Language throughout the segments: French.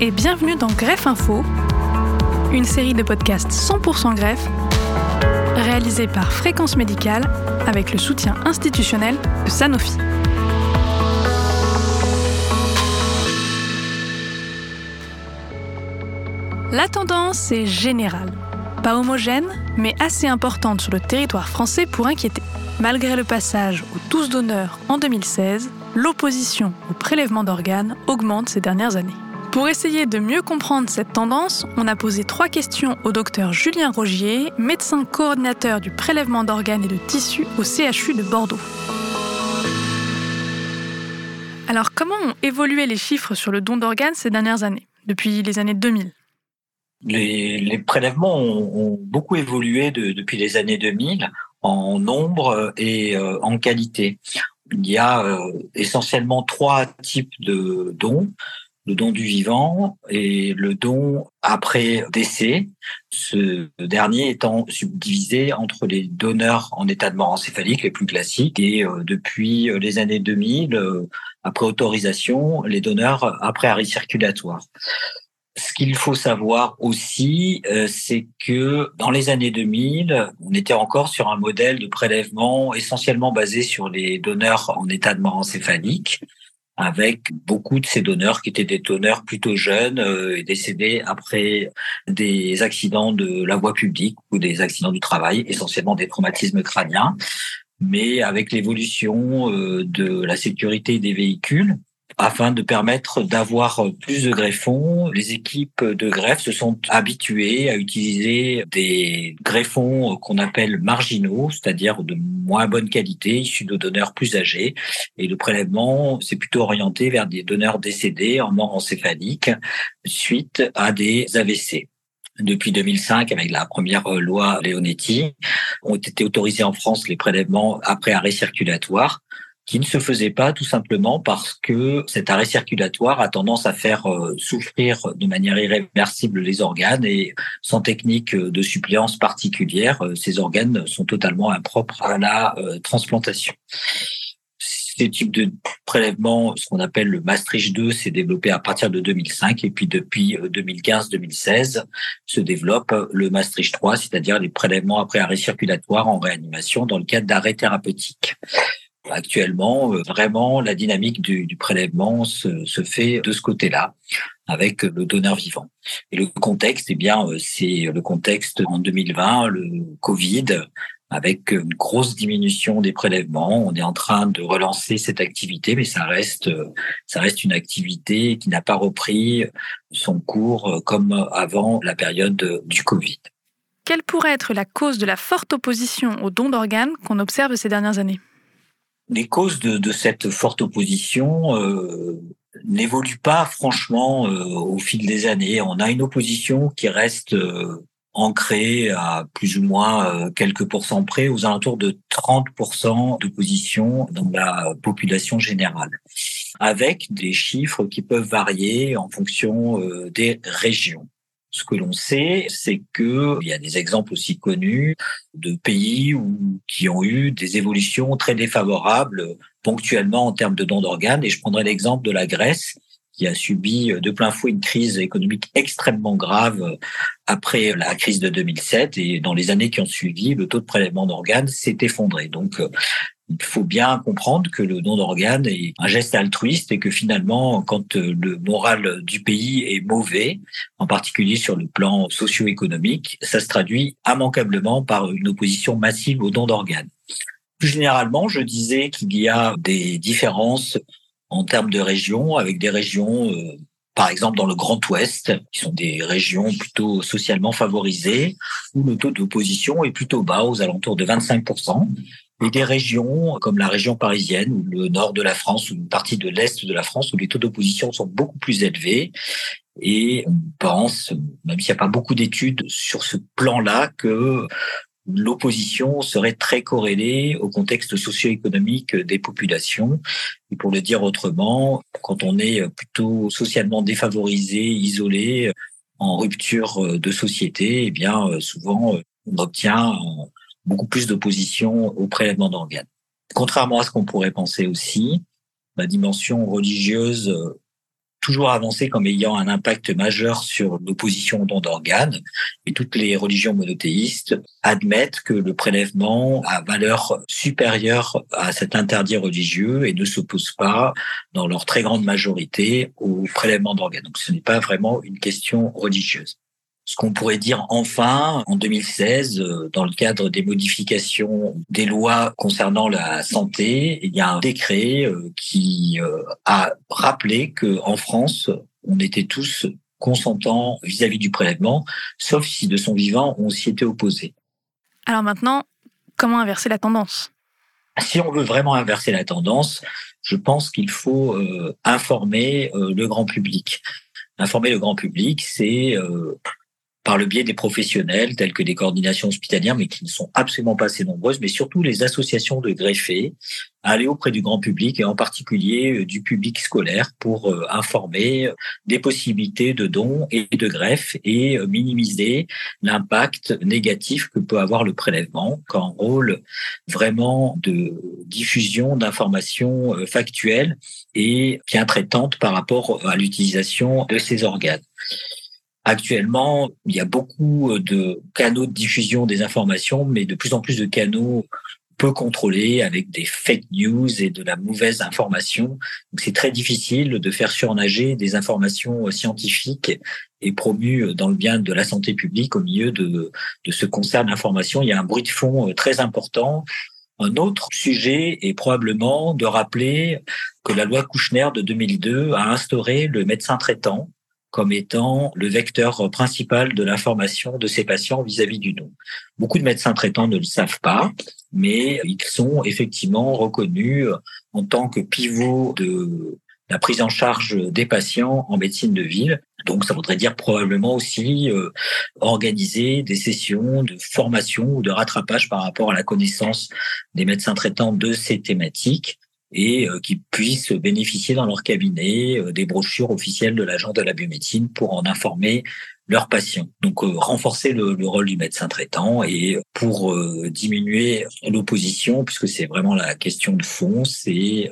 et bienvenue dans Greffe Info, une série de podcasts 100% greffe réalisée par Fréquence Médicale avec le soutien institutionnel de Sanofi. La tendance est générale, pas homogène, mais assez importante sur le territoire français pour inquiéter. Malgré le passage aux tous donneurs en 2016, l'opposition au prélèvement d'organes augmente ces dernières années. Pour essayer de mieux comprendre cette tendance, on a posé trois questions au docteur Julien Rogier, médecin coordinateur du prélèvement d'organes et de tissus au CHU de Bordeaux. Alors comment ont évolué les chiffres sur le don d'organes ces dernières années, depuis les années 2000 les, prélèvements ont, beaucoup évolué depuis les années 2000 en nombre et euh, en qualité. Il y a euh, essentiellement trois types de dons le don du vivant et le don après décès, ce dernier étant subdivisé entre les donneurs en état de mort encéphalique les plus classiques et euh, depuis les années 2000, après autorisation, les donneurs après arrêt circulatoire. Ce qu'il faut savoir aussi, euh, c'est que dans les années 2000, on était encore sur un modèle de prélèvement essentiellement basé sur les donneurs en état de mort encéphalique, avec beaucoup de ces donneurs qui étaient des donneurs plutôt jeunes euh, et décédés après des accidents de la voie publique ou des accidents du travail, essentiellement des traumatismes crâniens. Mais avec l'évolution euh, de la sécurité des véhicules, afin de permettre d'avoir plus de greffons. Les équipes de greffe se sont habituées à utiliser des greffons qu'on appelle marginaux, c'est-à-dire de moins bonne qualité, issus de donneurs plus âgés. Et le prélèvement s'est plutôt orienté vers des donneurs décédés en mort encéphalique suite à des AVC depuis 2005 avec la première loi Leonetti, ont été autorisés en France les prélèvements après arrêt circulatoire qui ne se faisait pas tout simplement parce que cet arrêt circulatoire a tendance à faire euh, souffrir de manière irréversible les organes et sans technique de suppléance particulière, euh, ces organes sont totalement impropres à la euh, transplantation. Ces types de prélèvements, ce qu'on appelle le Maastricht 2, s'est développé à partir de 2005 et puis depuis 2015-2016 se développe le Maastricht 3, c'est-à-dire les prélèvements après arrêt circulatoire en réanimation dans le cadre d'arrêt thérapeutique. Actuellement, euh, vraiment, la dynamique du, prélèvement se, fait de ce côté-là, avec le donneur vivant. Et le contexte, eh bien, euh, c'est le contexte en 2020, le Covid, avec une grosse diminution des prélèvements. On est en train de relancer cette activité, mais ça reste, ça reste une activité qui n'a pas repris son cours comme avant la période du Covid. Quelle pourrait être la cause de la forte opposition aux dons d'organes qu'on observe ces dernières années? Les causes de, cette forte opposition euh, n'évoluent pas franchement euh, au fil des années. On a une opposition qui reste euh, ancrée à plus ou moins quelques pourcents près, aux alentours de 30% d'opposition dans la population générale, avec des chiffres qui peuvent varier en fonction des régions. Ce que l'on sait, c'est que il y a des exemples aussi connus de pays où, qui ont eu des évolutions très défavorables ponctuellement en termes de dons d'organes. Et je prendrai l'exemple de la Grèce, qui a subi de plein fouet une crise économique extrêmement grave après la crise de 2007. Et dans les années qui ont suivi, le taux de prélèvement d'organes s'est effondré. Donc, il faut bien comprendre que le don d'organes est un geste altruiste et que finalement, quand euh, le moral du pays est mauvais, en particulier sur le plan socio-économique, ça se traduit immanquablement par une opposition massive au don d'organes. Plus généralement, je disais qu'il y a des différences en termes de régions, avec des régions, euh, par exemple dans le Grand Ouest, qui sont des régions plutôt socialement favorisées, où le taux d'opposition est plutôt bas, aux alentours de 25%, et des régions comme la région parisienne ou le nord de la France ou une partie de l'est de la France où les taux d'opposition sont beaucoup plus élevés. Et on pense, même s'il n'y a pas beaucoup d'études sur ce plan-là, que l'opposition serait très corrélée au contexte socio-économique des populations. Et pour le dire autrement, quand on est plutôt socialement défavorisé, isolé, en rupture de société, eh bien souvent on obtient beaucoup plus d'opposition au prélèvement d'organes. Contrairement à ce qu'on pourrait penser aussi, la dimension religieuse toujours avancé comme ayant un impact majeur sur l'opposition aux dons d'organes. Et toutes les religions monothéistes admettent que le prélèvement a valeur supérieure à cet interdit religieux et ne s'opposent pas, dans leur très grande majorité, au prélèvement d'organes. Donc ce n'est pas vraiment une question religieuse. Ce qu'on pourrait dire enfin, en 2016, euh, dans le cadre des modifications des lois concernant la santé, il y a un décret euh, qui euh, a rappelé que en France, on était tous consentants vis-à-vis du prélèvement, sauf si de son vivant on s'y était opposé. Alors maintenant, comment inverser la tendance? Si on veut vraiment inverser la tendance, je pense qu'il faut informer le grand public. Informer le grand public, c'est par le biais des professionnels tels que des coordinations hospitalières, mais qui ne sont absolument pas assez nombreuses, mais surtout les associations de greffés, aller auprès du grand public et en particulier euh, du public scolaire pour euh, informer euh, des possibilités de dons et de greffes et minimiser l'impact négatif que peut avoir le prélèvement qu'un rôle vraiment de diffusion d'informations factuelles et bien traitantes par rapport à l'utilisation de ces organes. Actuellement, il y a beaucoup euh, de canaux de diffusion des informations, mais de plus en plus de canaux peu contrôlés avec des fake news et de la mauvaise information. C'est très difficile de faire surnager des informations euh, scientifiques et promues euh, dans le bien de la santé publique au milieu de, de ce concert d'informations. Il y a un bruit de fond très important. Un autre sujet est probablement de rappeler que la loi Kouchner de 2002 a instauré le médecin traitant comme étant le vecteur principal de l'information de ces patients vis-à-vis du don. Beaucoup de médecins traitants ne le savent pas, mais ils sont effectivement reconnus en tant que pivot de la prise en charge des patients en médecine de ville. Donc, ça voudrait dire probablement aussi euh, organiser des sessions de formation ou de rattrapage par rapport à la connaissance des médecins traitants de ces thématiques et euh, qui puissent bénéficier dans leur cabinet euh, des brochures officielles de l'agent de la biomédecine pour en informer leurs patients. Donc euh, renforcer le, rôle du médecin traitant et pour diminuer l'opposition, puisque c'est vraiment la question de fond, c'est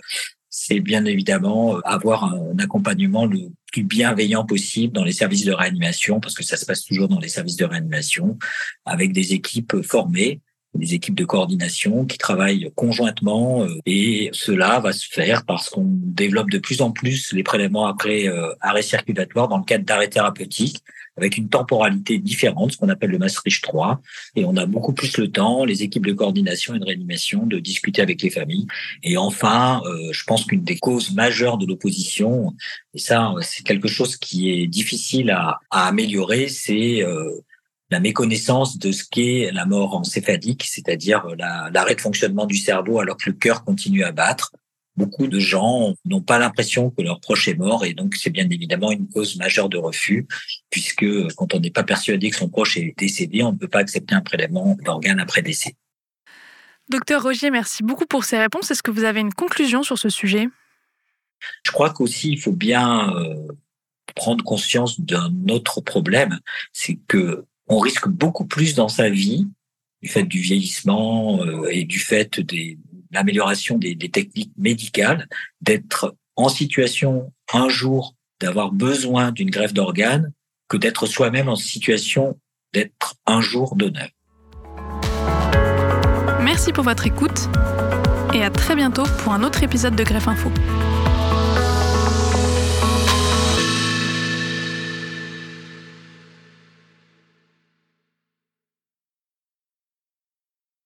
c'est bien évidemment avoir un accompagnement le plus bienveillant possible dans les services de réanimation, parce que ça se passe toujours dans les services de réanimation, avec des équipes formées des équipes de coordination qui travaillent conjointement euh, et cela va se faire parce qu'on développe de plus en plus les prélèvements après euh, arrêt circulatoire dans le cadre d'arrêt thérapeutique avec une temporalité différente, ce qu'on appelle le Maastricht 3. Et on a beaucoup plus le temps, les équipes de coordination et de réanimation, de discuter avec les familles. Et enfin, euh, je pense qu'une des causes majeures de l'opposition, et ça, c'est quelque chose qui est difficile à, à améliorer, c'est la méconnaissance de ce qu'est la mort encéphalique, c'est-à-dire l'arrêt de fonctionnement du cerveau alors que le cœur continue à battre. Beaucoup de gens n'ont pas l'impression que leur proche est mort et donc c'est bien évidemment une cause majeure de refus puisque quand on n'est pas persuadé que son proche est décédé, on ne peut pas accepter un prélèvement d'organes après décès. Docteur Rogier, merci beaucoup pour ces réponses. Est-ce que vous avez une conclusion sur ce sujet? Je crois qu'aussi il faut bien euh, prendre conscience d'un autre problème, c'est que on risque beaucoup plus dans sa vie, du fait du vieillissement euh, et du fait de l'amélioration des, techniques médicales, d'être en situation un jour d'avoir besoin d'une greffe d'organes que d'être soi-même en situation d'être un jour d'honneur. Merci pour votre écoute et à très bientôt pour un autre épisode de Greffe Info.